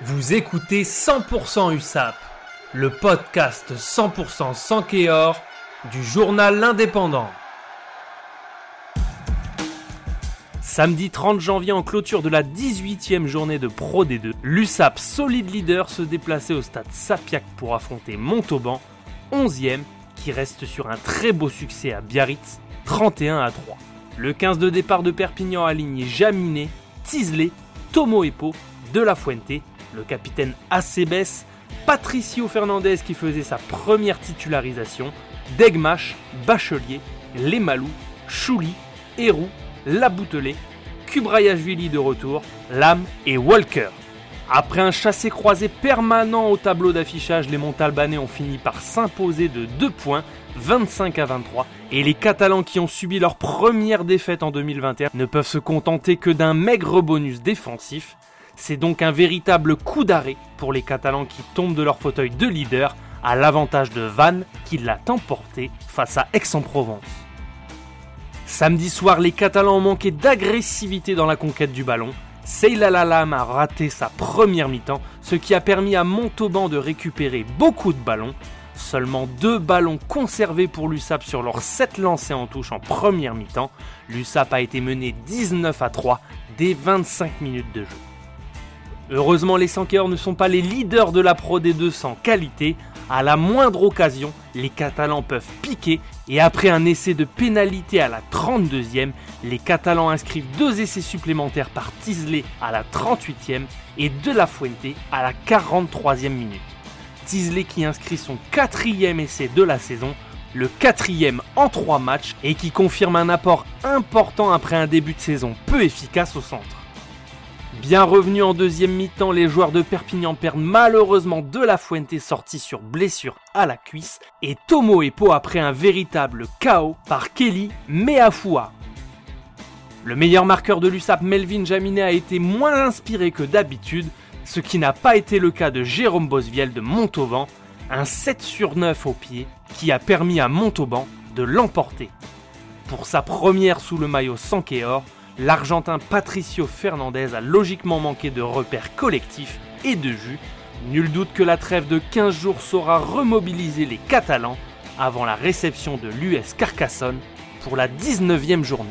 Vous écoutez 100% USAP, le podcast 100% sans Kéor du journal L'Indépendant. Samedi 30 janvier en clôture de la 18e journée de Pro D2, l'USAP solide leader se déplaçait au stade Sapiac pour affronter Montauban, 11e, qui reste sur un très beau succès à Biarritz, 31 à 3. Le 15 de départ de Perpignan aligné Jaminet, Tisley, Tomo Epo, De La Fuente, le capitaine Acebes, Patricio Fernandez qui faisait sa première titularisation, Degmash, Bachelier, Lemalou, Chouli, Héroux, Laboutelet, Kubrayashvili de retour, Lam et Walker. Après un chassé-croisé permanent au tableau d'affichage, les Montalbanais ont fini par s'imposer de 2 points, 25 à 23, et les Catalans qui ont subi leur première défaite en 2021 ne peuvent se contenter que d'un maigre bonus défensif. C'est donc un véritable coup d'arrêt pour les Catalans qui tombent de leur fauteuil de leader à l'avantage de Vannes qui l'a emporté face à Aix-en-Provence. Samedi soir, les Catalans ont manqué d'agressivité dans la conquête du ballon. Seylalalam a raté sa première mi-temps, ce qui a permis à Montauban de récupérer beaucoup de ballons. Seulement deux ballons conservés pour l'USAP sur leurs 7 lancés en touche en première mi-temps. L'USAP a été mené 19 à 3 dès 25 minutes de jeu. Heureusement, les Sankéors ne sont pas les leaders de la Pro D2 sans qualité. À la moindre occasion, les Catalans peuvent piquer et après un essai de pénalité à la 32e, les Catalans inscrivent deux essais supplémentaires par Tisley à la 38e et De La Fuente à la 43e minute. Tisley qui inscrit son quatrième essai de la saison, le quatrième en trois matchs et qui confirme un apport important après un début de saison peu efficace au centre. Bien revenus en deuxième mi-temps, les joueurs de Perpignan perdent malheureusement de la Fuente sortie sur blessure à la cuisse et Tomo Epo après un véritable chaos par Kelly Meafua. Le meilleur marqueur de l'USAP, Melvin Jaminet, a été moins inspiré que d'habitude, ce qui n'a pas été le cas de Jérôme Bosviel de Montauban, un 7 sur 9 au pied qui a permis à Montauban de l'emporter. Pour sa première sous le maillot Sankéor, l'Argentin Patricio Fernandez a logiquement manqué de repères collectifs et de jus. Nul doute que la trêve de 15 jours saura remobiliser les Catalans avant la réception de l'US Carcassonne pour la 19e journée.